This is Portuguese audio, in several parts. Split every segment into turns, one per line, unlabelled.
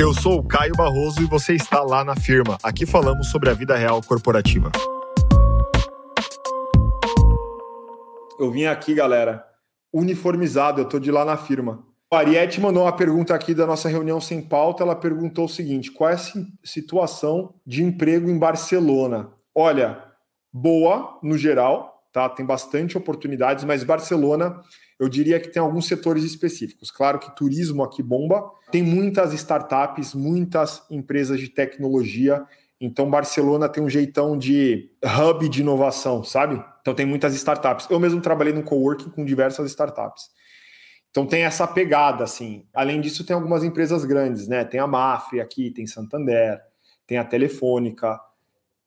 Eu sou o Caio Barroso e você está lá na firma. Aqui falamos sobre a vida real corporativa.
Eu vim aqui, galera, uniformizado, eu tô de lá na firma. A Ariete mandou uma pergunta aqui da nossa reunião sem pauta. Ela perguntou o seguinte: qual é a situação de emprego em Barcelona? Olha, boa no geral, tá? Tem bastante oportunidades, mas Barcelona eu diria que tem alguns setores específicos. Claro que turismo aqui bomba, tem muitas startups, muitas empresas de tecnologia. Então, Barcelona tem um jeitão de hub de inovação, sabe? Então, tem muitas startups. Eu mesmo trabalhei no coworking com diversas startups. Então, tem essa pegada, assim. Além disso, tem algumas empresas grandes, né? Tem a Mafre aqui, tem Santander, tem a Telefônica,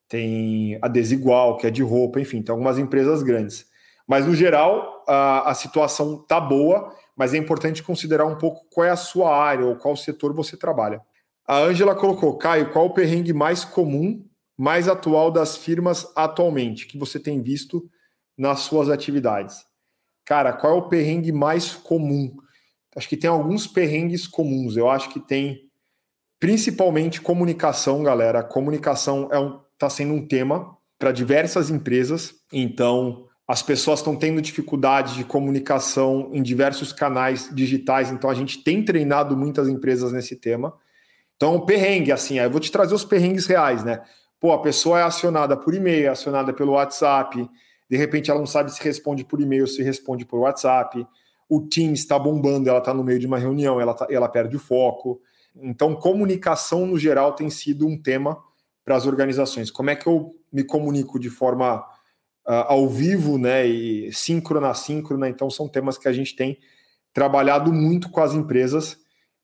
tem a Desigual, que é de roupa, enfim, tem algumas empresas grandes. Mas, no geral, a, a situação está boa, mas é importante considerar um pouco qual é a sua área ou qual setor você trabalha. A Ângela colocou, Caio, qual o perrengue mais comum, mais atual das firmas atualmente, que você tem visto nas suas atividades? Cara, qual é o perrengue mais comum? Acho que tem alguns perrengues comuns. Eu acho que tem principalmente comunicação, galera. Comunicação é um, tá sendo um tema para diversas empresas. Então, as pessoas estão tendo dificuldade de comunicação em diversos canais digitais, então a gente tem treinado muitas empresas nesse tema. Então, perrengue, assim, eu vou te trazer os perrengues reais, né? Pô, a pessoa é acionada por e-mail, é acionada pelo WhatsApp, de repente ela não sabe se responde por e-mail se responde por WhatsApp. O Teams está bombando, ela está no meio de uma reunião, ela, tá, ela perde o foco. Então, comunicação no geral tem sido um tema para as organizações. Como é que eu me comunico de forma uh, ao vivo, né, e síncrona, síncrona. Então, são temas que a gente tem trabalhado muito com as empresas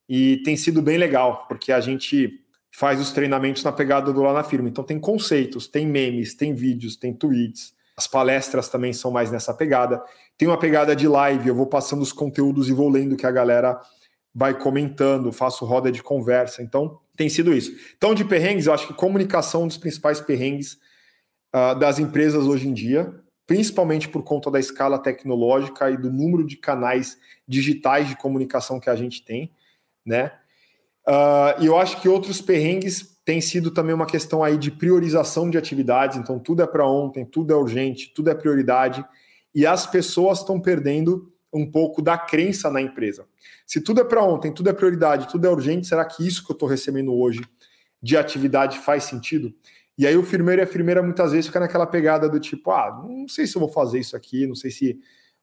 e tem sido bem legal, porque a gente faz os treinamentos na pegada do lá na firma. Então, tem conceitos, tem memes, tem vídeos, tem tweets. As palestras também são mais nessa pegada. Tem uma pegada de live, eu vou passando os conteúdos e vou lendo que a galera vai comentando, faço roda de conversa. Então, tem sido isso. Então, de perrengues, eu acho que comunicação é um dos principais perrengues uh, das empresas hoje em dia, principalmente por conta da escala tecnológica e do número de canais digitais de comunicação que a gente tem, né? Uh, e eu acho que outros perrengues têm sido também uma questão aí de priorização de atividades, então tudo é para ontem, tudo é urgente, tudo é prioridade, e as pessoas estão perdendo um pouco da crença na empresa. Se tudo é para ontem, tudo é prioridade, tudo é urgente, será que isso que eu estou recebendo hoje de atividade faz sentido? E aí o firmeiro e a firmeira muitas vezes fica naquela pegada do tipo, ah, não sei se eu vou fazer isso aqui, não sei se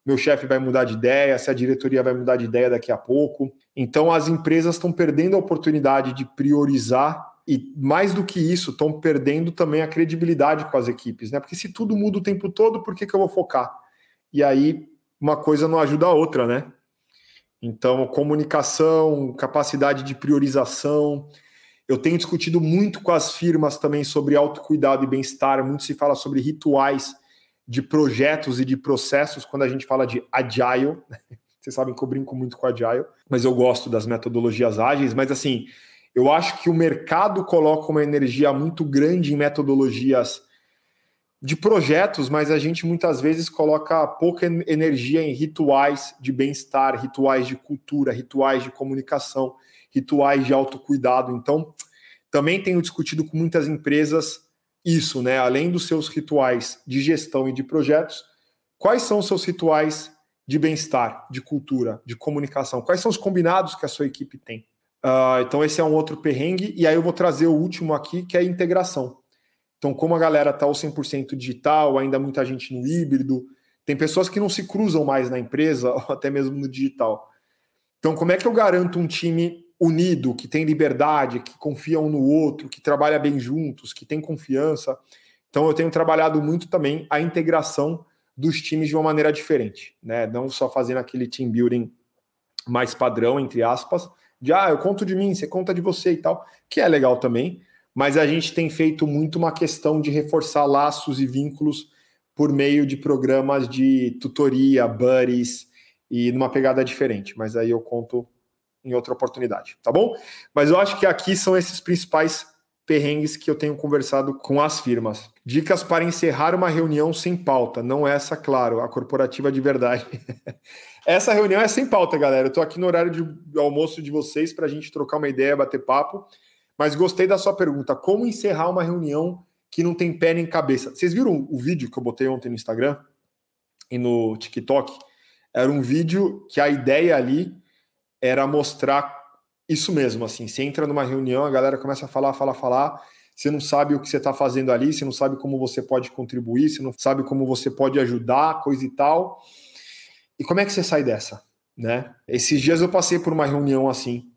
meu chefe vai mudar de ideia, se a diretoria vai mudar de ideia daqui a pouco. Então as empresas estão perdendo a oportunidade de priorizar e mais do que isso, estão perdendo também a credibilidade com as equipes, né? Porque se tudo muda o tempo todo, por que, que eu vou focar? E aí uma coisa não ajuda a outra, né? Então, comunicação, capacidade de priorização, eu tenho discutido muito com as firmas também sobre autocuidado e bem-estar. Muito se fala sobre rituais de projetos e de processos quando a gente fala de agile. Vocês sabem que eu brinco muito com agile, mas eu gosto das metodologias ágeis. Mas assim, eu acho que o mercado coloca uma energia muito grande em metodologias de projetos, mas a gente muitas vezes coloca pouca energia em rituais de bem-estar, rituais de cultura, rituais de comunicação rituais de autocuidado. Então, também tenho discutido com muitas empresas isso, né? Além dos seus rituais de gestão e de projetos, quais são os seus rituais de bem-estar, de cultura, de comunicação? Quais são os combinados que a sua equipe tem? Uh, então, esse é um outro perrengue. E aí eu vou trazer o último aqui, que é a integração. Então, como a galera está ao 100% digital, ainda muita gente no híbrido, tem pessoas que não se cruzam mais na empresa, ou até mesmo no digital. Então, como é que eu garanto um time unido, que tem liberdade, que confia um no outro, que trabalha bem juntos, que tem confiança. Então eu tenho trabalhado muito também a integração dos times de uma maneira diferente, né? Não só fazendo aquele team building mais padrão, entre aspas, de ah, eu conto de mim, você conta de você e tal, que é legal também, mas a gente tem feito muito uma questão de reforçar laços e vínculos por meio de programas de tutoria, buddies e numa pegada diferente. Mas aí eu conto em outra oportunidade, tá bom? Mas eu acho que aqui são esses principais perrengues que eu tenho conversado com as firmas. Dicas para encerrar uma reunião sem pauta. Não essa, claro, a corporativa de verdade. essa reunião é sem pauta, galera. Eu estou aqui no horário de almoço de vocês para a gente trocar uma ideia, bater papo. Mas gostei da sua pergunta. Como encerrar uma reunião que não tem pé nem cabeça? Vocês viram o vídeo que eu botei ontem no Instagram e no TikTok? Era um vídeo que a ideia ali era mostrar isso mesmo, assim, você entra numa reunião, a galera começa a falar, falar, falar, você não sabe o que você está fazendo ali, você não sabe como você pode contribuir, você não sabe como você pode ajudar, coisa e tal. E como é que você sai dessa, né? Esses dias eu passei por uma reunião assim,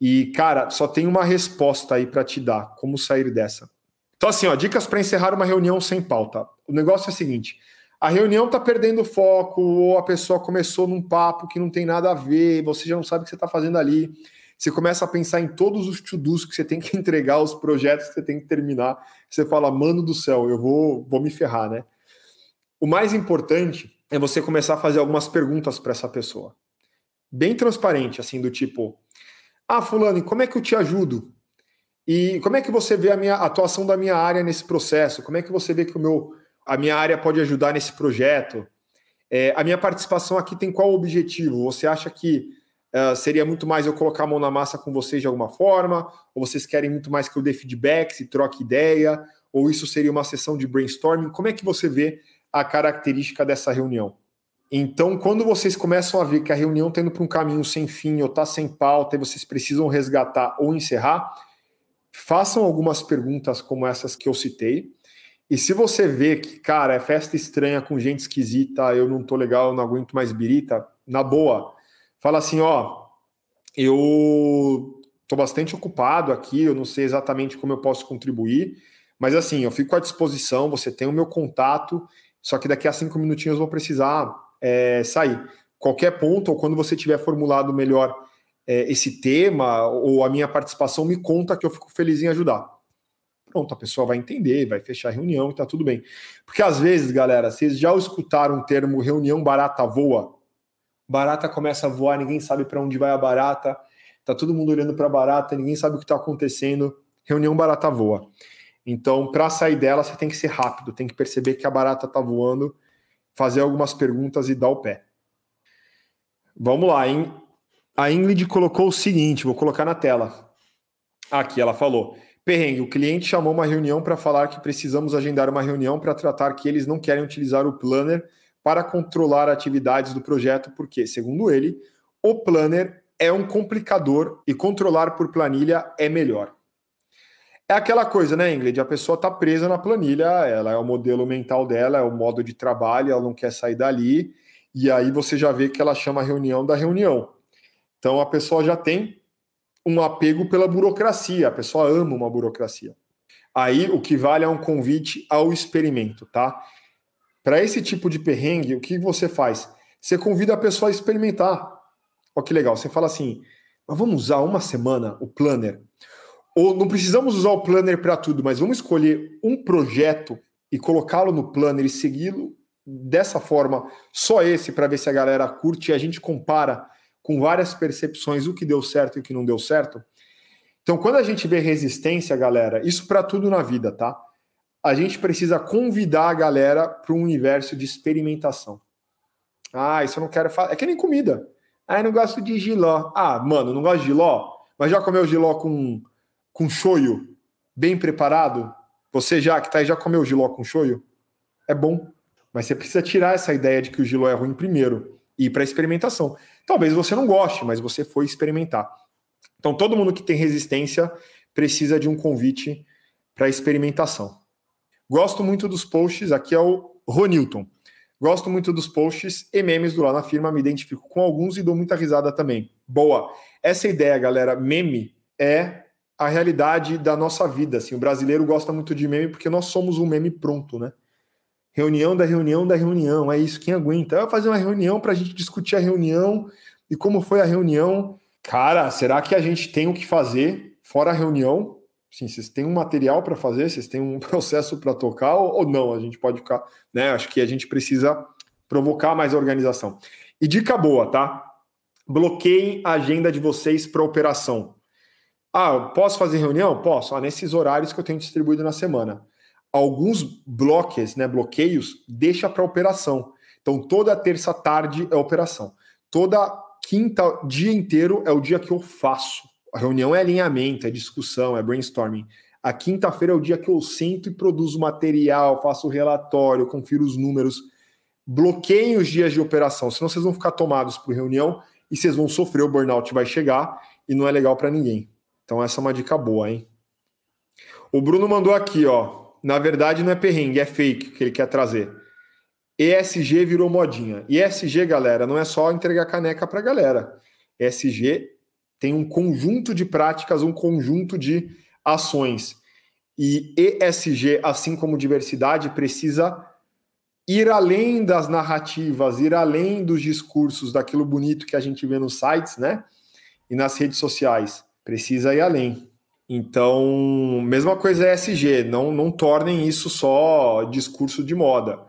e cara, só tem uma resposta aí para te dar, como sair dessa. Então assim, ó, dicas para encerrar uma reunião sem pauta. O negócio é o seguinte, a reunião está perdendo foco, ou a pessoa começou num papo que não tem nada a ver, você já não sabe o que você está fazendo ali você começa a pensar em todos os to-dos que você tem que entregar, os projetos que você tem que terminar. Você fala, mano do céu, eu vou, vou me ferrar, né? O mais importante é você começar a fazer algumas perguntas para essa pessoa. Bem transparente, assim, do tipo: Ah, Fulano, como é que eu te ajudo? E como é que você vê a minha a atuação da minha área nesse processo? Como é que você vê que o meu, a minha área pode ajudar nesse projeto? É, a minha participação aqui tem qual objetivo? Você acha que Uh, seria muito mais eu colocar a mão na massa com vocês de alguma forma? Ou vocês querem muito mais que eu dê feedbacks e troque ideia? Ou isso seria uma sessão de brainstorming? Como é que você vê a característica dessa reunião? Então, quando vocês começam a ver que a reunião está indo para um caminho sem fim ou está sem pauta e vocês precisam resgatar ou encerrar, façam algumas perguntas como essas que eu citei. E se você vê que, cara, é festa estranha com gente esquisita, eu não tô legal, não aguento mais birita, na boa, fala assim: ó, eu estou bastante ocupado aqui, eu não sei exatamente como eu posso contribuir, mas assim, eu fico à disposição, você tem o meu contato, só que daqui a cinco minutinhos eu vou precisar é, sair. Qualquer ponto, ou quando você tiver formulado melhor é, esse tema, ou a minha participação, me conta que eu fico feliz em ajudar. Pronto, a pessoa vai entender, vai fechar a reunião e tá tudo bem. Porque às vezes, galera, vocês já escutaram o termo reunião barata voa? barata começa a voar, ninguém sabe para onde vai a barata, tá todo mundo olhando para a barata, ninguém sabe o que está acontecendo, reunião barata voa. Então, para sair dela, você tem que ser rápido, tem que perceber que a barata está voando, fazer algumas perguntas e dar o pé. Vamos lá, hein? A Ingrid colocou o seguinte, vou colocar na tela. Aqui ela falou: Perrengue, o cliente chamou uma reunião para falar que precisamos agendar uma reunião para tratar que eles não querem utilizar o planner para controlar atividades do projeto, porque, segundo ele, o planner é um complicador e controlar por planilha é melhor. É aquela coisa, né, Ingrid? A pessoa está presa na planilha, ela é o modelo mental dela, é o modo de trabalho, ela não quer sair dali, e aí você já vê que ela chama a reunião da reunião. Então a pessoa já tem um apego pela burocracia, a pessoa ama uma burocracia. Aí o que vale é um convite ao experimento, tá? Para esse tipo de perrengue, o que você faz? Você convida a pessoa a experimentar. Olha que legal. Você fala assim: mas vamos usar uma semana o planner. Ou não precisamos usar o planner para tudo, mas vamos escolher um projeto e colocá-lo no planner e segui-lo dessa forma, só esse, para ver se a galera curte e a gente compara com várias percepções o que deu certo e o que não deu certo. Então, quando a gente vê resistência, galera, isso para tudo na vida, tá? a gente precisa convidar a galera para um universo de experimentação. Ah, isso eu não quero falar. É que nem comida. Ah, eu não gosto de giló. Ah, mano, não gosto de giló? Mas já comeu giló com, com shoyu bem preparado? Você já que tá aí, já comeu giló com shoyu? É bom. Mas você precisa tirar essa ideia de que o giló é ruim primeiro ir para experimentação. Talvez você não goste, mas você foi experimentar. Então, todo mundo que tem resistência precisa de um convite para experimentação. Gosto muito dos posts, aqui é o Ronilton. Gosto muito dos posts e memes do Lá na Firma, me identifico com alguns e dou muita risada também. Boa. Essa ideia, galera, meme é a realidade da nossa vida. Assim, o brasileiro gosta muito de meme porque nós somos um meme pronto, né? Reunião da reunião da reunião, é isso. Quem aguenta? Eu fazer uma reunião para a gente discutir a reunião e como foi a reunião. Cara, será que a gente tem o que fazer fora a reunião Sim, vocês têm um material para fazer, vocês têm um processo para tocar ou, ou, não? A gente pode ficar, né? Acho que a gente precisa provocar mais organização. E dica boa, tá? Bloqueiem a agenda de vocês para operação. Ah, posso fazer reunião? Posso. Ah, nesses horários que eu tenho distribuído na semana. Alguns bloques, né, bloqueios, deixa para operação. Então, toda terça tarde é operação. Toda quinta, dia inteiro, é o dia que eu faço. A reunião é alinhamento, é discussão, é brainstorming. A quinta-feira é o dia que eu sento e produzo material, faço relatório, confiro os números. Bloqueiem os dias de operação, senão vocês vão ficar tomados por reunião e vocês vão sofrer, o burnout vai chegar e não é legal para ninguém. Então essa é uma dica boa, hein? O Bruno mandou aqui, ó. Na verdade não é perrengue, é fake que ele quer trazer. ESG virou modinha. ESG, galera, não é só entregar caneca para galera. ESG tem um conjunto de práticas, um conjunto de ações. E ESG, assim como diversidade, precisa ir além das narrativas, ir além dos discursos, daquilo bonito que a gente vê nos sites, né? E nas redes sociais. Precisa ir além. Então, mesma coisa é ESG, não, não tornem isso só discurso de moda.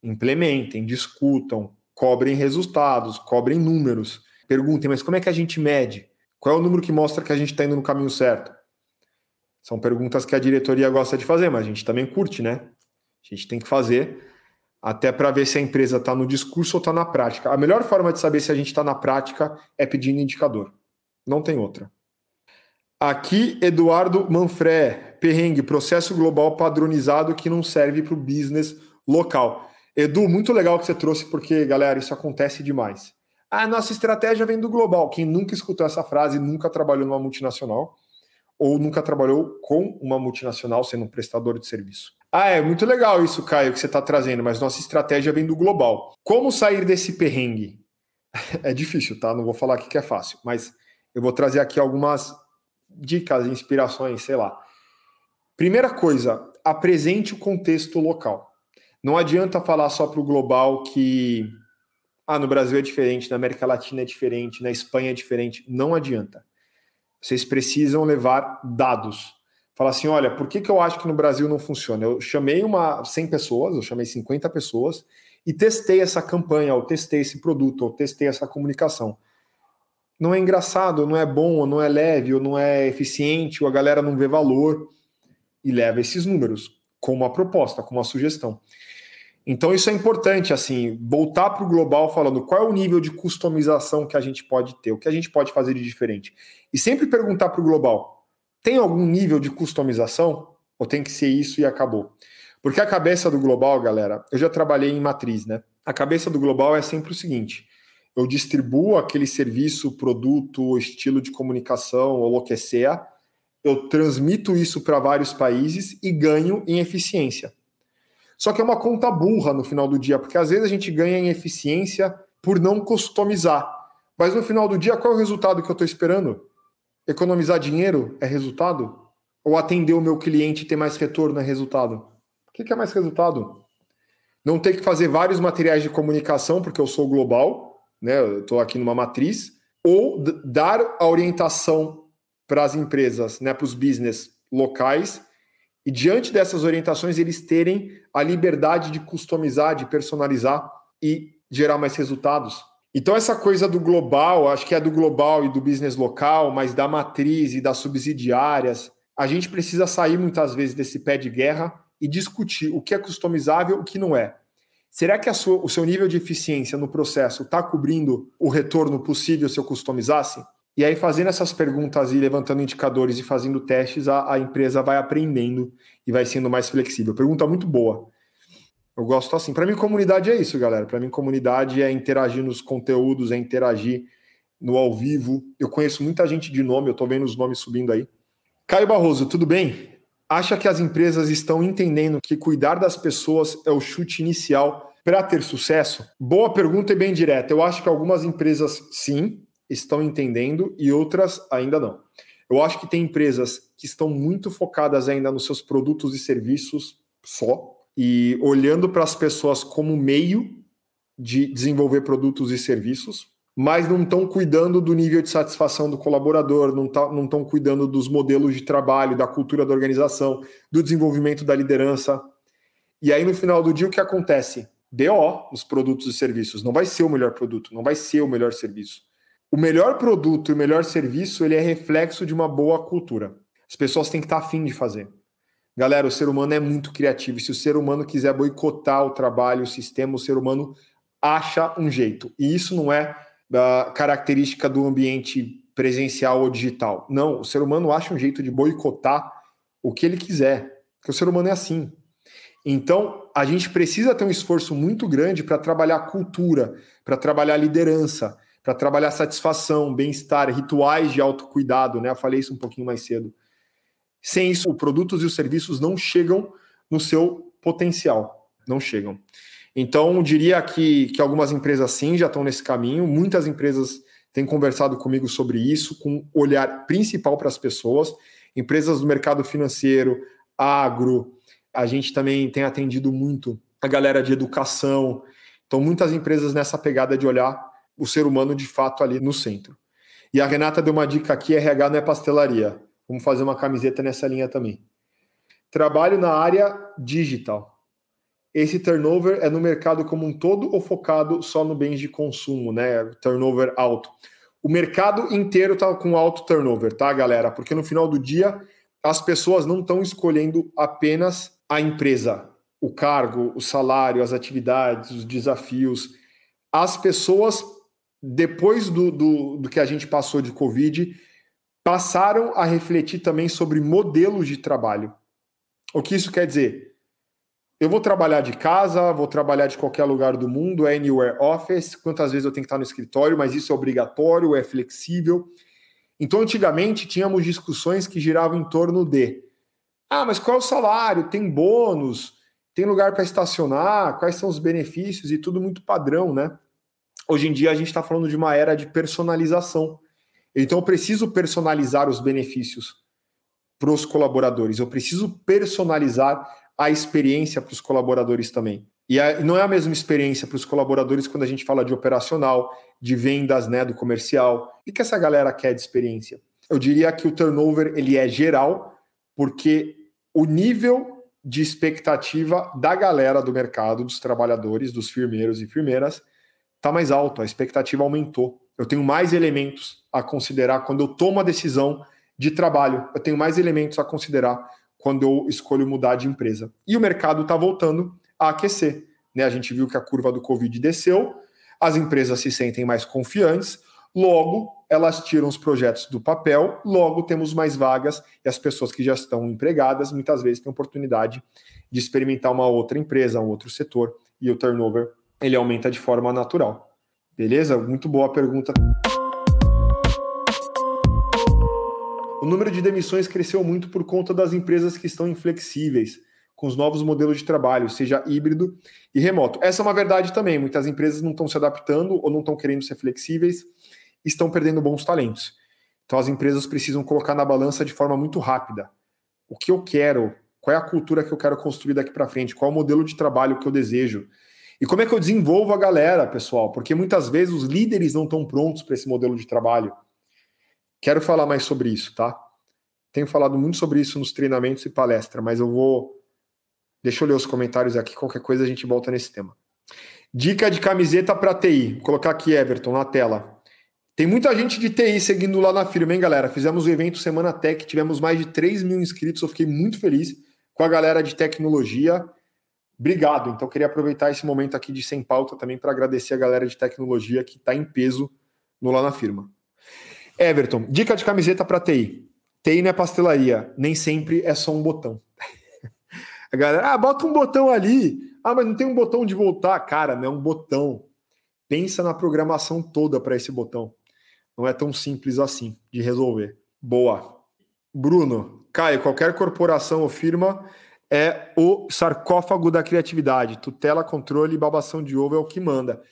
Implementem, discutam, cobrem resultados, cobrem números. Perguntem, mas como é que a gente mede? Qual é o número que mostra que a gente está indo no caminho certo? São perguntas que a diretoria gosta de fazer, mas a gente também curte, né? A gente tem que fazer até para ver se a empresa está no discurso ou está na prática. A melhor forma de saber se a gente está na prática é pedindo indicador. Não tem outra. Aqui, Eduardo Manfré, perrengue, processo global padronizado que não serve para o business local. Edu, muito legal que você trouxe, porque, galera, isso acontece demais. A nossa estratégia vem do global. Quem nunca escutou essa frase nunca trabalhou numa multinacional ou nunca trabalhou com uma multinacional sendo um prestador de serviço. Ah, é muito legal isso, Caio, que você está trazendo, mas nossa estratégia vem do global. Como sair desse perrengue? É difícil, tá? Não vou falar aqui que é fácil, mas eu vou trazer aqui algumas dicas, inspirações, sei lá. Primeira coisa, apresente o contexto local. Não adianta falar só para o global que ah, no Brasil é diferente, na América Latina é diferente, na Espanha é diferente. Não adianta. Vocês precisam levar dados. Falar assim, olha, por que, que eu acho que no Brasil não funciona? Eu chamei uma 100 pessoas, eu chamei 50 pessoas e testei essa campanha, ou testei esse produto, ou testei essa comunicação. Não é engraçado, não é bom, ou não é leve, ou não é eficiente, ou a galera não vê valor e leva esses números com uma proposta, com uma sugestão. Então isso é importante, assim, voltar para o global falando qual é o nível de customização que a gente pode ter, o que a gente pode fazer de diferente. E sempre perguntar para o global, tem algum nível de customização? Ou tem que ser isso e acabou? Porque a cabeça do global, galera, eu já trabalhei em matriz, né? A cabeça do global é sempre o seguinte: eu distribuo aquele serviço, produto, estilo de comunicação ou o que seja, eu transmito isso para vários países e ganho em eficiência. Só que é uma conta burra no final do dia, porque às vezes a gente ganha em eficiência por não customizar. Mas no final do dia, qual é o resultado que eu estou esperando? Economizar dinheiro é resultado? Ou atender o meu cliente e ter mais retorno é resultado? O que é mais resultado? Não ter que fazer vários materiais de comunicação, porque eu sou global, né? Eu estou aqui numa matriz, ou dar a orientação para as empresas, né, para os business locais, e diante dessas orientações, eles terem a liberdade de customizar, de personalizar e gerar mais resultados. Então, essa coisa do global, acho que é do global e do business local, mas da matriz e das subsidiárias, a gente precisa sair muitas vezes desse pé de guerra e discutir o que é customizável e o que não é. Será que sua, o seu nível de eficiência no processo está cobrindo o retorno possível se eu customizasse? E aí, fazendo essas perguntas e levantando indicadores e fazendo testes, a, a empresa vai aprendendo e vai sendo mais flexível. Pergunta muito boa. Eu gosto assim. Para mim, comunidade é isso, galera. Para mim, comunidade é interagir nos conteúdos, é interagir no ao vivo. Eu conheço muita gente de nome, eu estou vendo os nomes subindo aí. Caio Barroso, tudo bem? Acha que as empresas estão entendendo que cuidar das pessoas é o chute inicial para ter sucesso? Boa pergunta e bem direta. Eu acho que algumas empresas sim, estão entendendo e outras ainda não. Eu acho que tem empresas que estão muito focadas ainda nos seus produtos e serviços só e olhando para as pessoas como meio de desenvolver produtos e serviços, mas não estão cuidando do nível de satisfação do colaborador, não estão tá, cuidando dos modelos de trabalho, da cultura da organização, do desenvolvimento da liderança. E aí, no final do dia, o que acontece? BO nos produtos e serviços. Não vai ser o melhor produto, não vai ser o melhor serviço O melhor produto e o melhor serviço, ele é reflexo de uma boa cultura. As pessoas têm que estar afim de fazer. Galera, o ser humano é muito criativo. E se o ser humano quiser boicotar o trabalho, o sistema, o ser humano acha um jeito. E isso não é da característica do ambiente presencial ou digital. Não, o ser humano acha um jeito de boicotar o que ele quiser, porque o ser humano é assim. Então, a gente precisa ter um esforço muito grande para trabalhar cultura, para trabalhar liderança, para trabalhar satisfação, bem-estar, rituais de autocuidado, né? Eu falei isso um pouquinho mais cedo. Sem isso, os produtos e os serviços não chegam no seu potencial, não chegam. Então, diria que, que algumas empresas sim já estão nesse caminho, muitas empresas têm conversado comigo sobre isso, com olhar principal para as pessoas, empresas do mercado financeiro, agro, a gente também tem atendido muito a galera de educação, então muitas empresas nessa pegada de olhar o ser humano de fato ali no centro. E a Renata deu uma dica aqui: RH não é pastelaria. Vamos fazer uma camiseta nessa linha também. Trabalho na área digital. Esse turnover é no mercado como um todo ou focado só no bens de consumo, né? Turnover alto. O mercado inteiro tá com alto turnover, tá, galera? Porque no final do dia as pessoas não estão escolhendo apenas a empresa, o cargo, o salário, as atividades, os desafios. As pessoas, depois do, do, do que a gente passou de Covid, passaram a refletir também sobre modelos de trabalho. O que isso quer dizer? Eu vou trabalhar de casa, vou trabalhar de qualquer lugar do mundo, é anywhere office, quantas vezes eu tenho que estar no escritório, mas isso é obrigatório, é flexível. Então, antigamente, tínhamos discussões que giravam em torno de: ah, mas qual é o salário? Tem bônus? Tem lugar para estacionar? Quais são os benefícios? E tudo muito padrão, né? Hoje em dia, a gente está falando de uma era de personalização. Então, eu preciso personalizar os benefícios para os colaboradores, eu preciso personalizar a experiência para os colaboradores também. E não é a mesma experiência para os colaboradores quando a gente fala de operacional, de vendas, né, do comercial. O que essa galera quer de experiência? Eu diria que o turnover ele é geral, porque o nível de expectativa da galera do mercado, dos trabalhadores, dos firmeiros e firmeiras, está mais alto. A expectativa aumentou. Eu tenho mais elementos a considerar quando eu tomo a decisão de trabalho. Eu tenho mais elementos a considerar quando eu escolho mudar de empresa. E o mercado está voltando a aquecer. Né? A gente viu que a curva do Covid desceu, as empresas se sentem mais confiantes, logo elas tiram os projetos do papel, logo temos mais vagas e as pessoas que já estão empregadas muitas vezes têm oportunidade de experimentar uma outra empresa, um outro setor e o turnover ele aumenta de forma natural. Beleza? Muito boa pergunta. O número de demissões cresceu muito por conta das empresas que estão inflexíveis com os novos modelos de trabalho, seja híbrido e remoto. Essa é uma verdade também. Muitas empresas não estão se adaptando ou não estão querendo ser flexíveis, estão perdendo bons talentos. Então as empresas precisam colocar na balança de forma muito rápida o que eu quero, qual é a cultura que eu quero construir daqui para frente, qual é o modelo de trabalho que eu desejo. E como é que eu desenvolvo a galera, pessoal? Porque muitas vezes os líderes não estão prontos para esse modelo de trabalho. Quero falar mais sobre isso, tá? Tenho falado muito sobre isso nos treinamentos e palestra, mas eu vou Deixa eu ler os comentários aqui, qualquer coisa a gente volta nesse tema. Dica de camiseta para TI. Vou colocar aqui, Everton, na tela. Tem muita gente de TI seguindo lá na firma, hein, galera? Fizemos o evento Semana Tech, tivemos mais de 3 mil inscritos, eu fiquei muito feliz com a galera de tecnologia. Obrigado. Então, queria aproveitar esse momento aqui de sem pauta também para agradecer a galera de tecnologia que está em peso no lá na firma. Everton, dica de camiseta para TI. TI não é pastelaria, nem sempre é só um botão. A galera, ah, bota um botão ali. Ah, mas não tem um botão de voltar. Cara, não é um botão. Pensa na programação toda para esse botão. Não é tão simples assim de resolver. Boa. Bruno, Caio, qualquer corporação ou firma é o sarcófago da criatividade. Tutela, controle e babação de ovo é o que manda.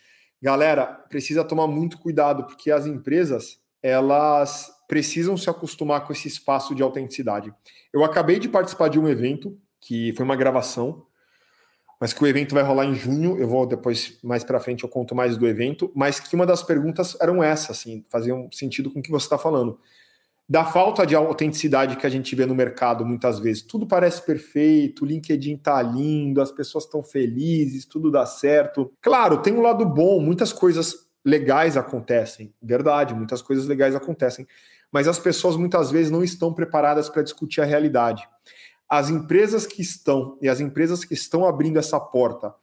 Galera, precisa tomar muito cuidado, porque as empresas, elas precisam se acostumar com esse espaço de autenticidade. Eu acabei de participar de um evento que foi uma gravação, mas que o evento vai rolar em junho. Eu vou depois, mais para frente, eu conto mais do evento. Mas que uma das perguntas eram essa, assim, faziam sentido com o que você está falando. Da falta de autenticidade que a gente vê no mercado muitas vezes. Tudo parece perfeito, o LinkedIn tá lindo, as pessoas estão felizes, tudo dá certo. Claro, tem um lado bom, muitas coisas legais acontecem, verdade, muitas coisas legais acontecem, mas as pessoas muitas vezes não estão preparadas para discutir a realidade. As empresas que estão e as empresas que estão abrindo essa porta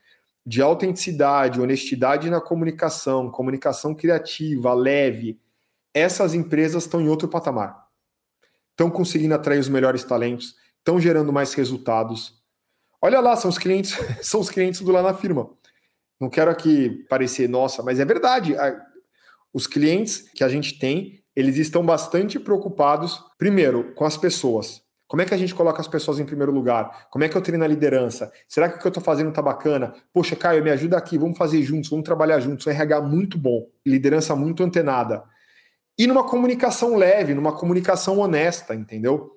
de autenticidade, honestidade na comunicação, comunicação criativa, leve, essas empresas estão em outro patamar. Estão conseguindo atrair os melhores talentos, estão gerando mais resultados. Olha lá, são os clientes, são os clientes do lá na firma. Não quero aqui parecer nossa, mas é verdade. Os clientes que a gente tem, eles estão bastante preocupados, primeiro, com as pessoas. Como é que a gente coloca as pessoas em primeiro lugar? Como é que eu treino a liderança? Será que o que eu estou fazendo está bacana? Poxa, Caio, me ajuda aqui, vamos fazer juntos, vamos trabalhar juntos. RH muito bom, liderança muito antenada. E numa comunicação leve, numa comunicação honesta, entendeu?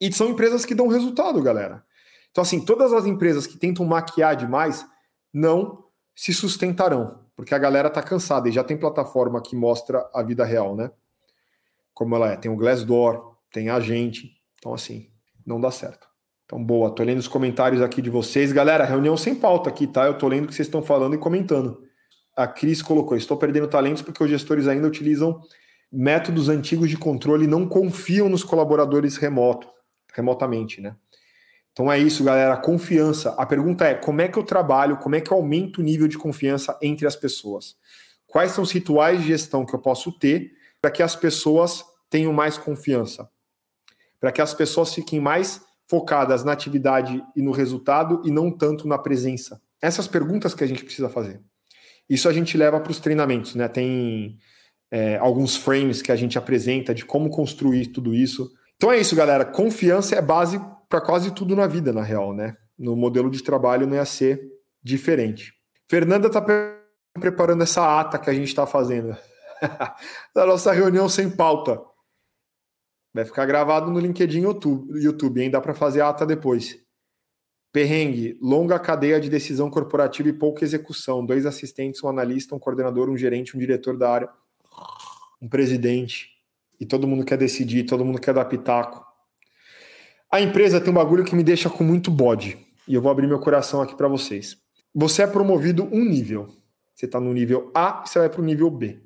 E são empresas que dão resultado, galera. Então, assim, todas as empresas que tentam maquiar demais não se sustentarão, porque a galera tá cansada e já tem plataforma que mostra a vida real, né? Como ela é. Tem o Glassdoor, tem a gente. Então, assim, não dá certo. Então, boa. Tô lendo os comentários aqui de vocês. Galera, reunião sem pauta aqui, tá? Eu tô lendo o que vocês estão falando e comentando. A Cris colocou: estou perdendo talentos porque os gestores ainda utilizam métodos antigos de controle e não confiam nos colaboradores remoto, remotamente, né? Então é isso, galera. Confiança. A pergunta é: como é que eu trabalho? Como é que eu aumento o nível de confiança entre as pessoas? Quais são os rituais de gestão que eu posso ter para que as pessoas tenham mais confiança? Para que as pessoas fiquem mais focadas na atividade e no resultado e não tanto na presença? Essas perguntas que a gente precisa fazer. Isso a gente leva para os treinamentos, né? Tem é, alguns frames que a gente apresenta de como construir tudo isso. Então é isso, galera. Confiança é base para quase tudo na vida, na real, né? No modelo de trabalho não ia ser diferente. Fernanda está preparando essa ata que a gente está fazendo da nossa reunião sem pauta. Vai ficar gravado no LinkedIn YouTube, YouTube hein? Dá para fazer a ata depois. Perrengue, longa cadeia de decisão corporativa e pouca execução. Dois assistentes, um analista, um coordenador, um gerente, um diretor da área, um presidente. E todo mundo quer decidir, todo mundo quer dar pitaco. A empresa tem um bagulho que me deixa com muito bode. E eu vou abrir meu coração aqui para vocês. Você é promovido um nível. Você está no nível A e você vai para o nível B.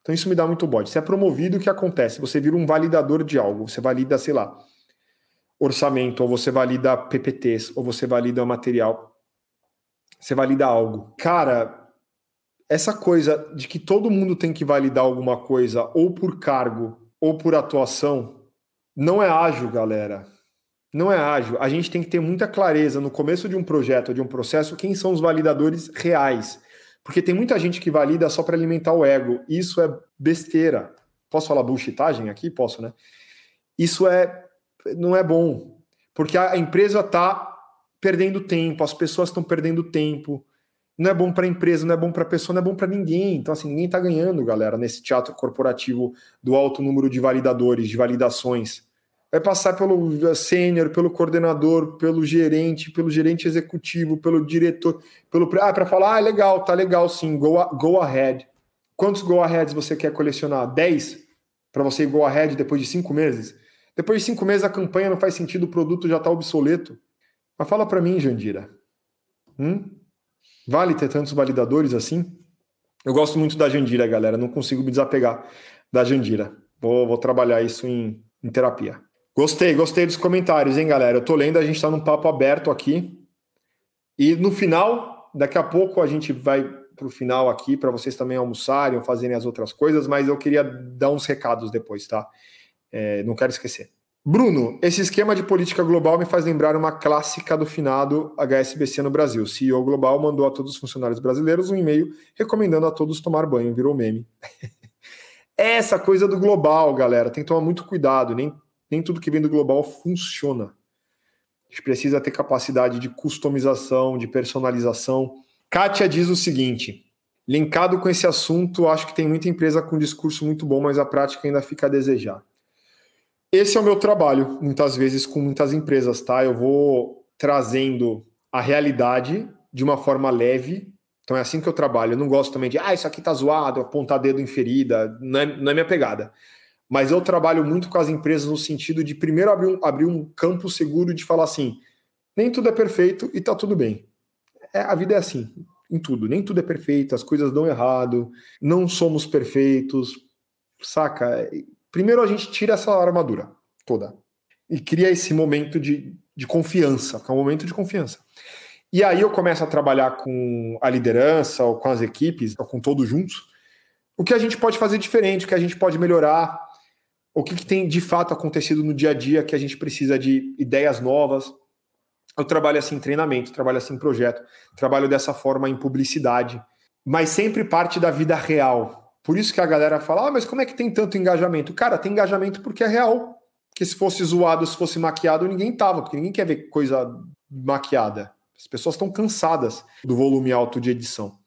Então isso me dá muito bode. Você é promovido, o que acontece? Você vira um validador de algo. Você valida, sei lá, orçamento, ou você valida PPTs, ou você valida material. Você valida algo. Cara, essa coisa de que todo mundo tem que validar alguma coisa, ou por cargo, ou por atuação, não é ágil, galera não é ágil. A gente tem que ter muita clareza no começo de um projeto, de um processo, quem são os validadores reais. Porque tem muita gente que valida só para alimentar o ego. Isso é besteira. Posso falar bullshitagem aqui? Posso, né? Isso é não é bom. Porque a empresa está perdendo tempo, as pessoas estão perdendo tempo. Não é bom para a empresa, não é bom para a pessoa, não é bom para ninguém. Então, assim, ninguém está ganhando, galera, nesse teatro corporativo do alto número de validadores, de validações vai passar pelo sênior, pelo coordenador, pelo gerente, pelo gerente executivo, pelo diretor, pelo ah, para falar, ah, legal, tá legal sim, go, go ahead. Quantos go aheads você quer colecionar? 10 para você ir go ahead depois de cinco meses? Depois de cinco meses a campanha não faz sentido, o produto já está obsoleto. Mas fala para mim, Jandira. Hum? Vale ter tantos validadores assim? Eu gosto muito da Jandira, galera. Não consigo me desapegar da Jandira. Vou, vou trabalhar isso em, em terapia. Gostei, gostei dos comentários, hein, galera? Eu tô lendo, a gente está num papo aberto aqui. E no final, daqui a pouco a gente vai para o final aqui para vocês também almoçarem fazerem as outras coisas, mas eu queria dar uns recados depois, tá? É, não quero esquecer. Bruno, esse esquema de política global me faz lembrar uma clássica do finado HSBC no Brasil. O CEO global mandou a todos os funcionários brasileiros um e-mail recomendando a todos tomar banho, virou meme. Essa coisa do global, galera, tem que tomar muito cuidado, nem nem tudo que vem do global funciona. A gente precisa ter capacidade de customização, de personalização. Kátia diz o seguinte: linkado com esse assunto, acho que tem muita empresa com discurso muito bom, mas a prática ainda fica a desejar. Esse é o meu trabalho, muitas vezes com muitas empresas, tá? Eu vou trazendo a realidade de uma forma leve. Então é assim que eu trabalho. Eu não gosto também de, ah, isso aqui tá zoado, apontar dedo em ferida. Não é, não é minha pegada mas eu trabalho muito com as empresas no sentido de primeiro abrir um, abrir um campo seguro de falar assim: nem tudo é perfeito e tá tudo bem. É, a vida é assim. em tudo. Nem tudo é perfeito, as coisas dão errado, não somos perfeitos, saca? Primeiro a gente tira essa armadura toda e cria esse momento de, de confiança, que é um momento de confiança. E aí eu começo a trabalhar com a liderança, ou com as equipes, ou com todos juntos, o que a gente pode fazer diferente, o que a gente pode melhorar, o que, que tem de fato acontecido no dia a dia que a gente precisa de ideias novas. Eu trabalho assim em treinamento, trabalho assim em projeto, trabalho dessa forma em publicidade, mas sempre parte da vida real. Por isso que a galera fala, ah, mas como é que tem tanto engajamento? Cara, tem engajamento porque é real. Porque se fosse zoado, se fosse maquiado, ninguém tava, porque ninguém quer ver coisa maquiada. As pessoas estão cansadas do volume alto de edição.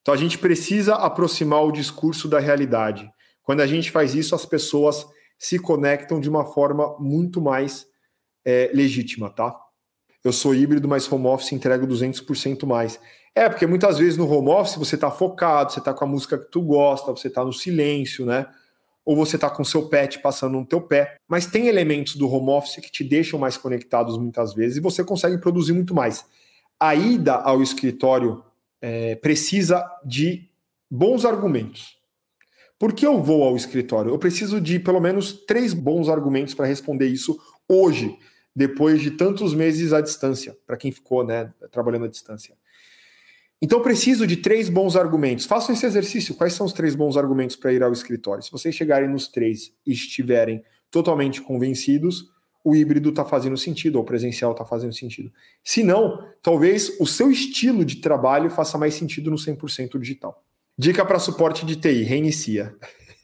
Então a gente precisa aproximar o discurso da realidade. Quando a gente faz isso, as pessoas se conectam de uma forma muito mais é, legítima, tá? Eu sou híbrido, mas home office entrego 200% mais. É, porque muitas vezes no home office você está focado, você está com a música que tu gosta, você está no silêncio, né? Ou você está com seu pet passando no teu pé. Mas tem elementos do home office que te deixam mais conectados muitas vezes e você consegue produzir muito mais. A ida ao escritório é, precisa de bons argumentos. Por que eu vou ao escritório? Eu preciso de pelo menos três bons argumentos para responder isso hoje, depois de tantos meses à distância, para quem ficou né, trabalhando à distância. Então, preciso de três bons argumentos. Façam esse exercício. Quais são os três bons argumentos para ir ao escritório? Se vocês chegarem nos três e estiverem totalmente convencidos, o híbrido está fazendo sentido, ou o presencial está fazendo sentido. Se não, talvez o seu estilo de trabalho faça mais sentido no 100% digital. Dica para suporte de TI: reinicia.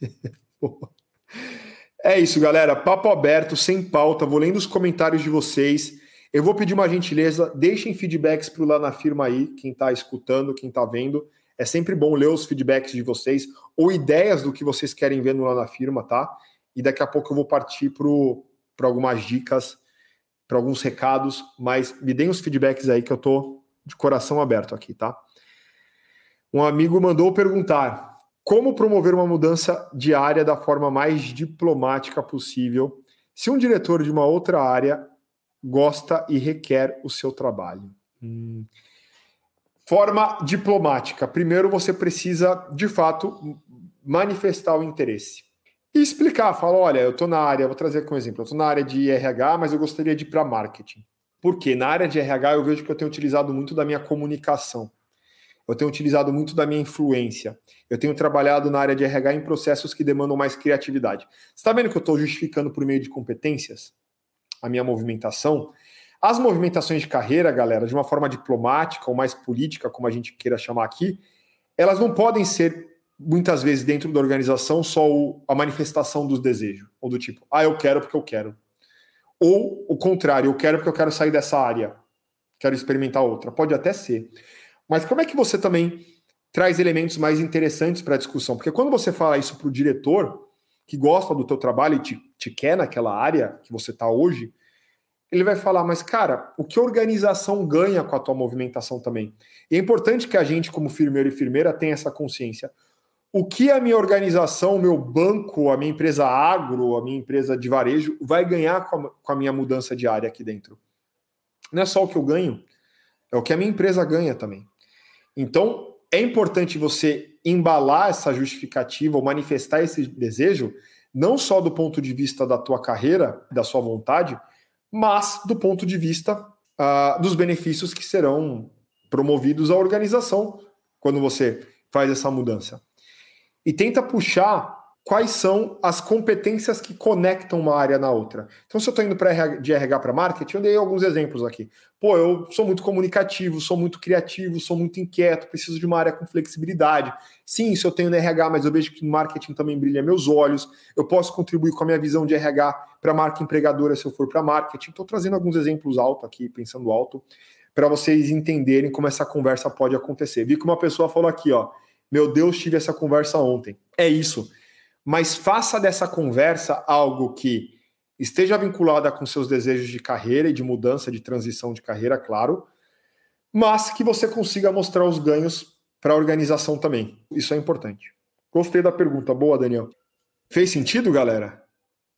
é isso, galera. Papo aberto, sem pauta. Vou lendo os comentários de vocês. Eu vou pedir uma gentileza, deixem feedbacks para lá na firma aí, quem está escutando, quem está vendo. É sempre bom ler os feedbacks de vocês ou ideias do que vocês querem ver no lá na firma, tá? E daqui a pouco eu vou partir para algumas dicas, para alguns recados, mas me deem os feedbacks aí que eu tô de coração aberto aqui, tá? Um amigo mandou perguntar como promover uma mudança de área da forma mais diplomática possível se um diretor de uma outra área gosta e requer o seu trabalho. Hum. Forma diplomática. Primeiro você precisa, de fato, manifestar o interesse. E explicar, falar, olha, eu estou na área, vou trazer como exemplo, eu estou na área de RH, mas eu gostaria de ir para marketing. Por quê? Na área de RH eu vejo que eu tenho utilizado muito da minha comunicação. Eu tenho utilizado muito da minha influência. Eu tenho trabalhado na área de RH em processos que demandam mais criatividade. Você está vendo que eu estou justificando por meio de competências? a minha movimentação. As movimentações de carreira, galera, de uma forma diplomática ou mais política, como a gente queira chamar aqui, elas não podem ser muitas vezes dentro da organização só a manifestação dos desejos, ou do tipo, ah, eu quero porque eu quero. Ou o contrário, eu quero porque eu quero sair dessa área, quero experimentar outra. Pode até ser. Mas como é que você também traz elementos mais interessantes para a discussão? Porque quando você fala isso para o diretor, que gosta do teu trabalho e te, te quer naquela área que você está hoje, ele vai falar, mas cara, o que a organização ganha com a tua movimentação também? E é importante que a gente, como firmeiro e firmeira, tenha essa consciência. O que a minha organização, o meu banco, a minha empresa agro, a minha empresa de varejo vai ganhar com a, com a minha mudança de área aqui dentro? Não é só o que eu ganho, é o que a minha empresa ganha também. Então, é importante você embalar essa justificativa ou manifestar esse desejo, não só do ponto de vista da tua carreira, da sua vontade, mas do ponto de vista uh, dos benefícios que serão promovidos à organização quando você faz essa mudança. E tenta puxar quais são as competências que conectam uma área na outra. Então, se eu estou indo pra, de RH para marketing, eu dei alguns exemplos aqui. Pô, eu sou muito comunicativo, sou muito criativo, sou muito inquieto, preciso de uma área com flexibilidade. Sim, isso eu tenho no RH, mas eu vejo que no marketing também brilha meus olhos. Eu posso contribuir com a minha visão de RH para a marca empregadora se eu for para marketing. Estou trazendo alguns exemplos alto aqui, pensando alto, para vocês entenderem como essa conversa pode acontecer. Vi que uma pessoa falou aqui, ó, meu Deus, tive essa conversa ontem. É isso mas faça dessa conversa algo que esteja vinculada com seus desejos de carreira e de mudança, de transição de carreira, claro, mas que você consiga mostrar os ganhos para a organização também. Isso é importante. Gostei da pergunta. Boa, Daniel. Fez sentido, galera?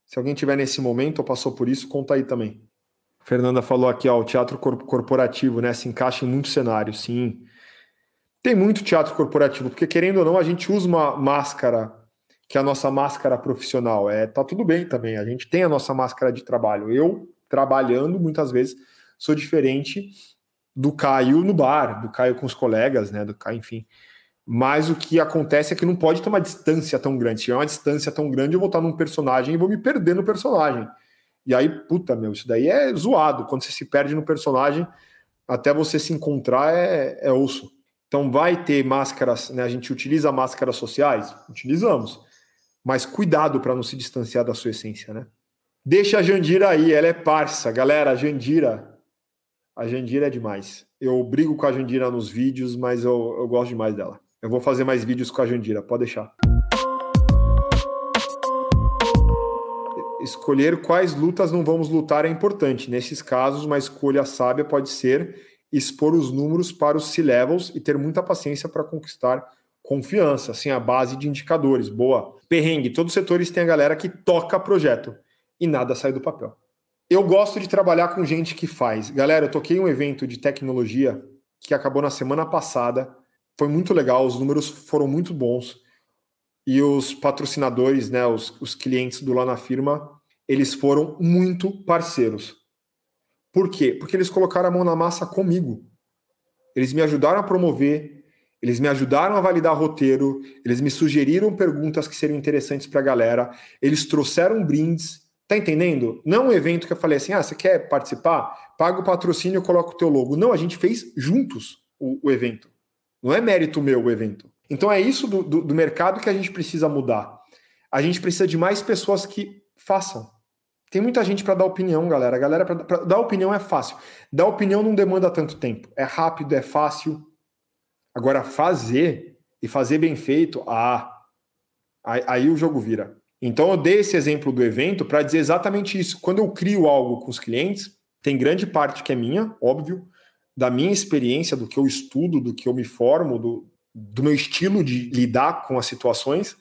Se alguém tiver nesse momento ou passou por isso, conta aí também. Fernanda falou aqui, ó, o teatro corporativo, né, se encaixa em muitos cenários, sim. Tem muito teatro corporativo, porque querendo ou não, a gente usa uma máscara, que a nossa máscara profissional. É, tá tudo bem também, a gente tem a nossa máscara de trabalho. Eu, trabalhando, muitas vezes, sou diferente do Caio no bar, do Caio com os colegas, né? Do Caio, enfim. Mas o que acontece é que não pode ter uma distância tão grande. Se é uma distância tão grande, eu vou estar num personagem e vou me perder no personagem. E aí, puta, meu, isso daí é zoado. Quando você se perde no personagem, até você se encontrar é, é osso. Então vai ter máscaras, né? A gente utiliza máscaras sociais? Utilizamos. Mas cuidado para não se distanciar da sua essência, né? Deixa a Jandira aí, ela é parça. Galera, a Jandira. A Jandira é demais. Eu brigo com a Jandira nos vídeos, mas eu, eu gosto demais dela. Eu vou fazer mais vídeos com a Jandira, pode deixar. Escolher quais lutas não vamos lutar é importante. Nesses casos, uma escolha sábia pode ser expor os números para os C-levels e ter muita paciência para conquistar confiança, assim, a base de indicadores. Boa. Perrengue, todos os setores têm a galera que toca projeto e nada sai do papel. Eu gosto de trabalhar com gente que faz. Galera, eu toquei um evento de tecnologia que acabou na semana passada foi muito legal, os números foram muito bons. E os patrocinadores, né, os, os clientes do Lá na Firma, eles foram muito parceiros. Por quê? Porque eles colocaram a mão na massa comigo. Eles me ajudaram a promover, eles me ajudaram a validar roteiro, eles me sugeriram perguntas que seriam interessantes para a galera, eles trouxeram brindes. Tá entendendo? Não um evento que eu falei assim: ah, você quer participar? Paga o patrocínio, eu coloco o teu logo. Não, a gente fez juntos o, o evento. Não é mérito meu o evento. Então é isso do, do, do mercado que a gente precisa mudar. A gente precisa de mais pessoas que façam. Tem muita gente para dar opinião, galera. A galera para dar opinião é fácil. Dar opinião não demanda tanto tempo. É rápido, é fácil. Agora fazer e fazer bem feito, ah, aí, aí o jogo vira. Então eu dei esse exemplo do evento para dizer exatamente isso. Quando eu crio algo com os clientes, tem grande parte que é minha, óbvio, da minha experiência, do que eu estudo, do que eu me formo, do, do meu estilo de lidar com as situações,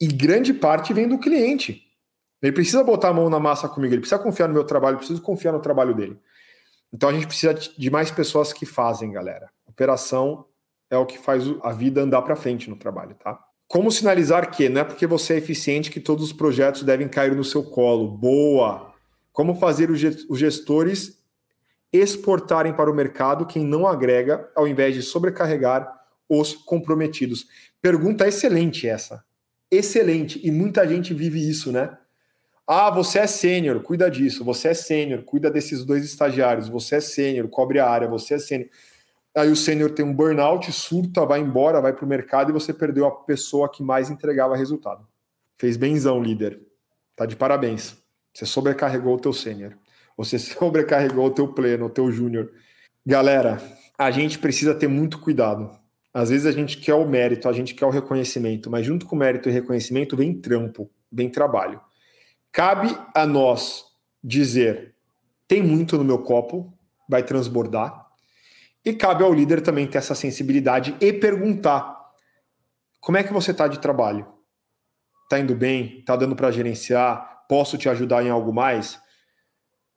e grande parte vem do cliente. Ele precisa botar a mão na massa comigo, ele precisa confiar no meu trabalho, eu preciso confiar no trabalho dele. Então a gente precisa de mais pessoas que fazem, galera. Operação é o que faz a vida andar para frente no trabalho, tá? Como sinalizar que não é porque você é eficiente que todos os projetos devem cair no seu colo. Boa! Como fazer os gestores exportarem para o mercado quem não agrega, ao invés de sobrecarregar os comprometidos. Pergunta excelente essa. Excelente. E muita gente vive isso, né? Ah, você é sênior, cuida disso. Você é sênior, cuida desses dois estagiários. Você é sênior, cobre a área. Você é sênior. Aí o sênior tem um burnout, surta, vai embora, vai para o mercado e você perdeu a pessoa que mais entregava resultado. Fez benzão, líder. Tá de parabéns. Você sobrecarregou o teu sênior. Você sobrecarregou o teu pleno, o teu júnior. Galera, a gente precisa ter muito cuidado. Às vezes a gente quer o mérito, a gente quer o reconhecimento, mas junto com o mérito e reconhecimento vem trampo, vem trabalho. Cabe a nós dizer: tem muito no meu copo, vai transbordar. E cabe ao líder também ter essa sensibilidade e perguntar: como é que você está de trabalho? Está indo bem? Está dando para gerenciar? Posso te ajudar em algo mais?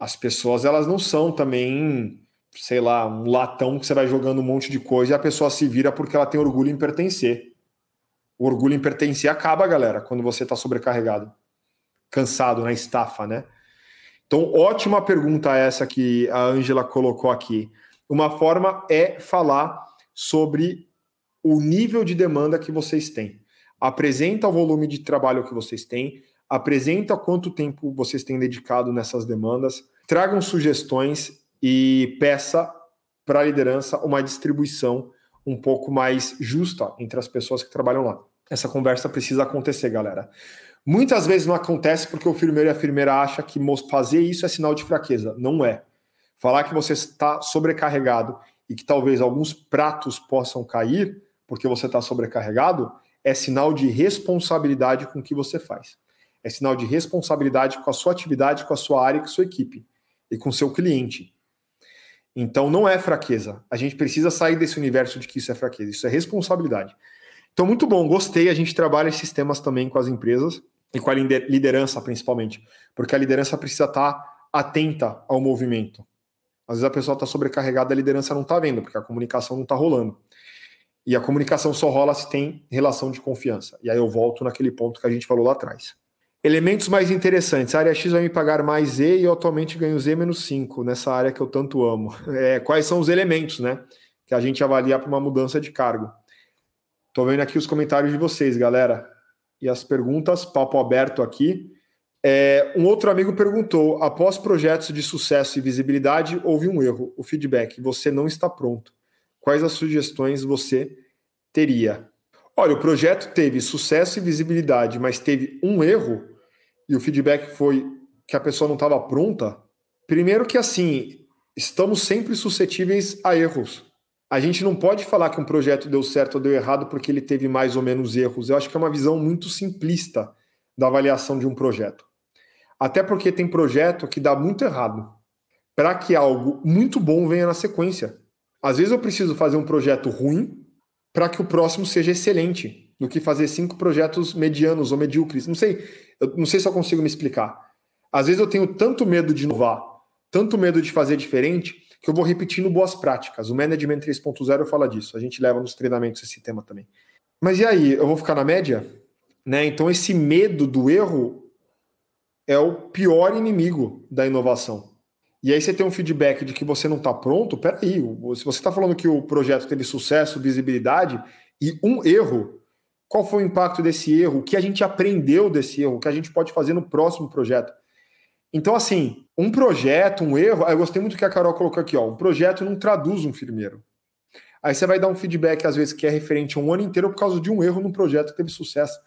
as pessoas elas não são também, sei lá, um latão que você vai jogando um monte de coisa e a pessoa se vira porque ela tem orgulho em pertencer. O orgulho em pertencer acaba, galera, quando você está sobrecarregado, cansado na estafa, né? Então, ótima pergunta essa que a Ângela colocou aqui. Uma forma é falar sobre o nível de demanda que vocês têm. Apresenta o volume de trabalho que vocês têm, apresenta quanto tempo vocês têm dedicado nessas demandas, Tragam sugestões e peça para a liderança uma distribuição um pouco mais justa entre as pessoas que trabalham lá. Essa conversa precisa acontecer, galera. Muitas vezes não acontece porque o firmeiro e a firmeira acham que fazer isso é sinal de fraqueza. Não é. Falar que você está sobrecarregado e que talvez alguns pratos possam cair porque você está sobrecarregado é sinal de responsabilidade com o que você faz. É sinal de responsabilidade com a sua atividade, com a sua área com a sua equipe e com seu cliente. Então não é fraqueza. A gente precisa sair desse universo de que isso é fraqueza, isso é responsabilidade. Então, muito bom, gostei. A gente trabalha esses temas também com as empresas e com a liderança, principalmente, porque a liderança precisa estar atenta ao movimento. Às vezes a pessoa está sobrecarregada, a liderança não está vendo, porque a comunicação não está rolando. E a comunicação só rola se tem relação de confiança. E aí eu volto naquele ponto que a gente falou lá atrás. Elementos mais interessantes. A área X vai me pagar mais Z e eu atualmente ganho Z menos 5 nessa área que eu tanto amo. É, quais são os elementos, né? Que a gente avalia para uma mudança de cargo. Estou vendo aqui os comentários de vocês, galera. E as perguntas, papo aberto aqui. É, um outro amigo perguntou: após projetos de sucesso e visibilidade, houve um erro, o feedback. Você não está pronto. Quais as sugestões você teria? Olha, o projeto teve sucesso e visibilidade, mas teve um erro e o feedback foi que a pessoa não estava pronta, primeiro que assim, estamos sempre suscetíveis a erros. A gente não pode falar que um projeto deu certo ou deu errado porque ele teve mais ou menos erros. Eu acho que é uma visão muito simplista da avaliação de um projeto. Até porque tem projeto que dá muito errado para que algo muito bom venha na sequência. Às vezes eu preciso fazer um projeto ruim para que o próximo seja excelente, do que fazer cinco projetos medianos ou medíocres. Não sei, não sei se eu consigo me explicar. Às vezes eu tenho tanto medo de inovar, tanto medo de fazer diferente, que eu vou repetindo boas práticas. O Management 3.0 fala disso. A gente leva nos treinamentos esse tema também. Mas e aí, eu vou ficar na média? Né? Então esse medo do erro é o pior inimigo da inovação. E aí você tem um feedback de que você não está pronto, peraí, se você está falando que o projeto teve sucesso, visibilidade e um erro, qual foi o impacto desse erro? O que a gente aprendeu desse erro? O que a gente pode fazer no próximo projeto? Então, assim, um projeto, um erro. Eu gostei muito que a Carol colocou aqui, ó. Um projeto não traduz um firmeiro. Aí você vai dar um feedback, às vezes, que é referente a um ano inteiro por causa de um erro num projeto que teve sucesso.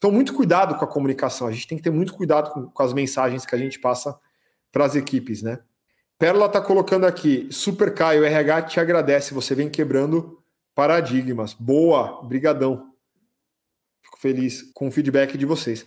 Então, muito cuidado com a comunicação. A gente tem que ter muito cuidado com, com as mensagens que a gente passa para as equipes, né? Pérola está colocando aqui, Super Caio, RH te agradece, você vem quebrando paradigmas. Boa, brigadão feliz com o feedback de vocês.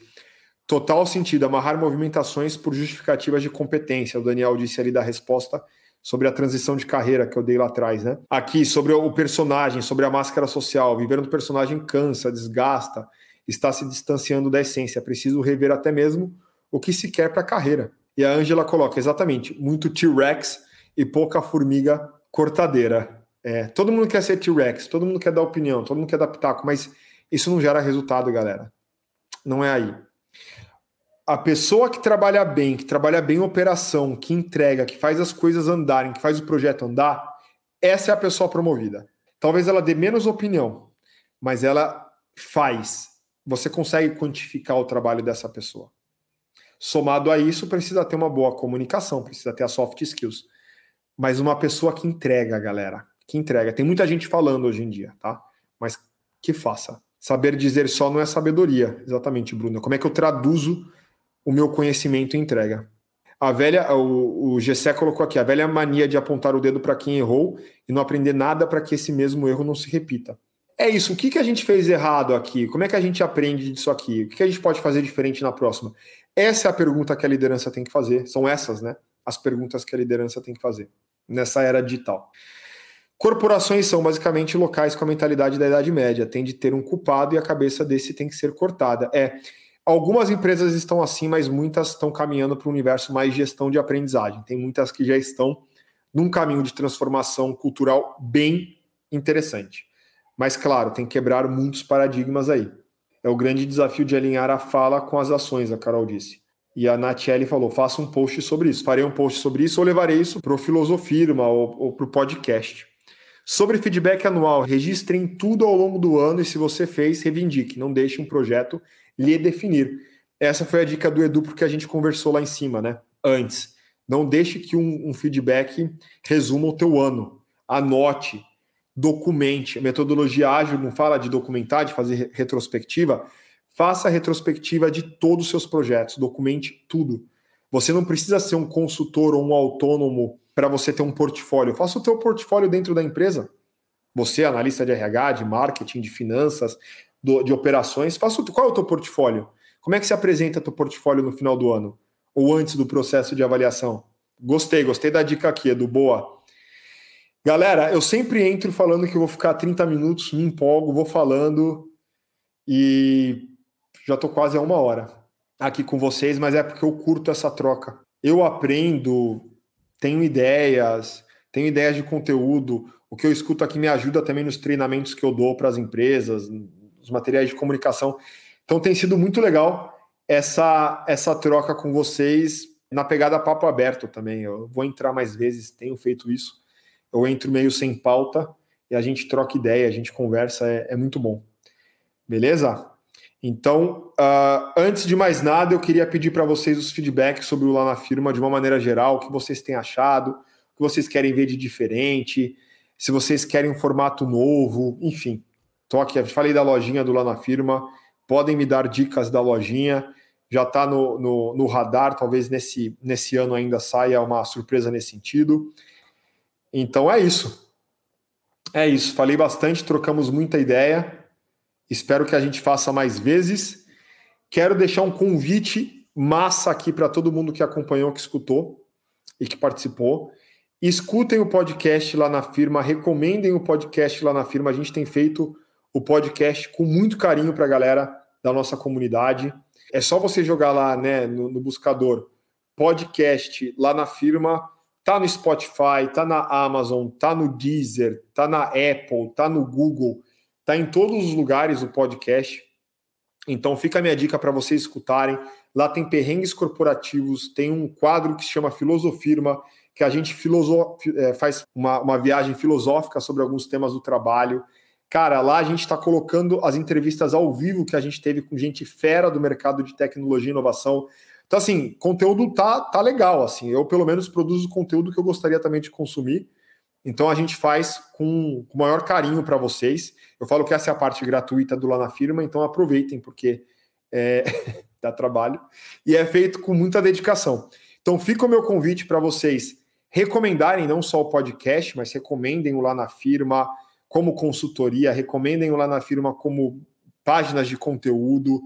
Total sentido, amarrar movimentações por justificativas de competência. O Daniel disse ali da resposta sobre a transição de carreira que eu dei lá atrás, né? Aqui, sobre o personagem, sobre a máscara social. Viver no personagem cansa, desgasta, está se distanciando da essência. É preciso rever até mesmo o que se quer para a carreira. E a Ângela coloca, exatamente, muito T-Rex e pouca formiga cortadeira. É, todo mundo quer ser T-Rex, todo mundo quer dar opinião, todo mundo quer dar pitaco, mas isso não gera resultado, galera. Não é aí. A pessoa que trabalha bem, que trabalha bem operação, que entrega, que faz as coisas andarem, que faz o projeto andar, essa é a pessoa promovida. Talvez ela dê menos opinião, mas ela faz. Você consegue quantificar o trabalho dessa pessoa. Somado a isso, precisa ter uma boa comunicação, precisa ter as soft skills. Mas uma pessoa que entrega, galera, que entrega. Tem muita gente falando hoje em dia, tá? Mas que faça. Saber dizer só não é sabedoria. Exatamente, Bruno. Como é que eu traduzo o meu conhecimento em entrega? A velha, o, o Gessé colocou aqui, a velha mania de apontar o dedo para quem errou e não aprender nada para que esse mesmo erro não se repita. É isso. O que, que a gente fez errado aqui? Como é que a gente aprende disso aqui? O que, que a gente pode fazer diferente na próxima? Essa é a pergunta que a liderança tem que fazer. São essas, né? As perguntas que a liderança tem que fazer nessa era digital. Corporações são basicamente locais com a mentalidade da Idade Média, tem de ter um culpado e a cabeça desse tem que ser cortada. É, algumas empresas estão assim, mas muitas estão caminhando para um universo mais gestão de aprendizagem. Tem muitas que já estão num caminho de transformação cultural bem interessante. Mas claro, tem que quebrar muitos paradigmas aí. É o grande desafio de alinhar a fala com as ações, a Carol disse. E a Natiele falou: faça um post sobre isso. Farei um post sobre isso ou levarei isso para o Filosofirma ou, ou para o podcast. Sobre feedback anual, registrem tudo ao longo do ano e se você fez, reivindique. Não deixe um projeto lhe definir. Essa foi a dica do Edu, porque a gente conversou lá em cima, né? Antes. Não deixe que um, um feedback resuma o teu ano. Anote, documente. A metodologia ágil não fala de documentar, de fazer retrospectiva. Faça a retrospectiva de todos os seus projetos, documente tudo. Você não precisa ser um consultor ou um autônomo para você ter um portfólio. Faça o teu portfólio dentro da empresa. Você, analista de RH, de marketing, de finanças, do, de operações, faça o, qual é o teu portfólio? Como é que se apresenta teu portfólio no final do ano? Ou antes do processo de avaliação? Gostei, gostei da dica aqui, Edu, boa. Galera, eu sempre entro falando que eu vou ficar 30 minutos, me empolgo, vou falando e já estou quase a uma hora aqui com vocês, mas é porque eu curto essa troca. Eu aprendo tenho ideias, tenho ideias de conteúdo. O que eu escuto aqui me ajuda também nos treinamentos que eu dou para as empresas, nos materiais de comunicação. Então tem sido muito legal essa, essa troca com vocês na pegada papo aberto também. Eu vou entrar mais vezes, tenho feito isso. Eu entro meio sem pauta e a gente troca ideia, a gente conversa, é, é muito bom. Beleza? Então, uh, antes de mais nada, eu queria pedir para vocês os feedbacks sobre o Lá na Firma de uma maneira geral, o que vocês têm achado, o que vocês querem ver de diferente, se vocês querem um formato novo, enfim. Tô aqui, falei da lojinha do Lá na Firma, podem me dar dicas da lojinha, já está no, no, no, radar, talvez nesse, nesse ano ainda saia uma surpresa nesse sentido. Então é isso. É isso, falei bastante, trocamos muita ideia. Espero que a gente faça mais vezes. Quero deixar um convite massa aqui para todo mundo que acompanhou, que escutou e que participou. Escutem o podcast lá na firma, recomendem o podcast lá na firma. A gente tem feito o podcast com muito carinho para a galera da nossa comunidade. É só você jogar lá né, no, no buscador podcast lá na firma. Tá no Spotify, tá na Amazon, tá no Deezer, tá na Apple, tá no Google Está em todos os lugares o podcast. Então fica a minha dica para vocês escutarem. Lá tem perrengues corporativos, tem um quadro que se chama Filosofirma, que a gente filoso... É, faz uma, uma viagem filosófica sobre alguns temas do trabalho. Cara, lá a gente está colocando as entrevistas ao vivo que a gente teve com gente fera do mercado de tecnologia e inovação. Então, assim, conteúdo tá, tá legal. Assim, eu pelo menos produzo conteúdo que eu gostaria também de consumir. Então a gente faz com o maior carinho para vocês. Eu falo que essa é a parte gratuita do Lá na Firma, então aproveitem, porque é, dá trabalho e é feito com muita dedicação. Então fica o meu convite para vocês recomendarem não só o podcast, mas recomendem o Lá na Firma como consultoria, recomendem o Lá na Firma como páginas de conteúdo.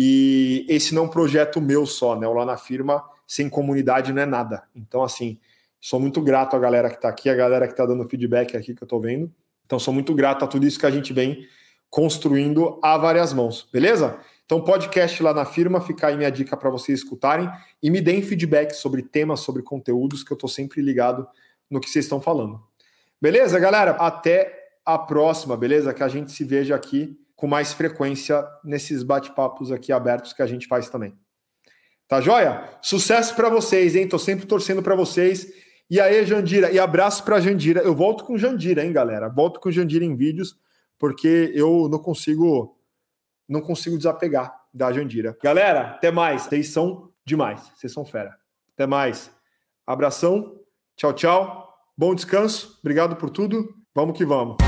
E esse não é um projeto meu só, né? O Lá na Firma sem comunidade não é nada. Então, assim, Sou muito grato à galera que está aqui, a galera que está dando feedback aqui que eu estou vendo. Então, sou muito grato a tudo isso que a gente vem construindo a várias mãos, beleza? Então, podcast lá na firma, fica aí minha dica para vocês escutarem e me deem feedback sobre temas, sobre conteúdos, que eu estou sempre ligado no que vocês estão falando. Beleza, galera? Até a próxima, beleza? Que a gente se veja aqui com mais frequência nesses bate-papos aqui abertos que a gente faz também. Tá joia? Sucesso para vocês, hein? Tô sempre torcendo para vocês. E aí, Jandira, e abraço para Jandira. Eu volto com Jandira, hein, galera? Volto com Jandira em vídeos, porque eu não consigo não consigo desapegar da Jandira. Galera, até mais. Vocês são demais. Vocês são fera. Até mais. Abração. Tchau, tchau. Bom descanso. Obrigado por tudo. Vamos que vamos.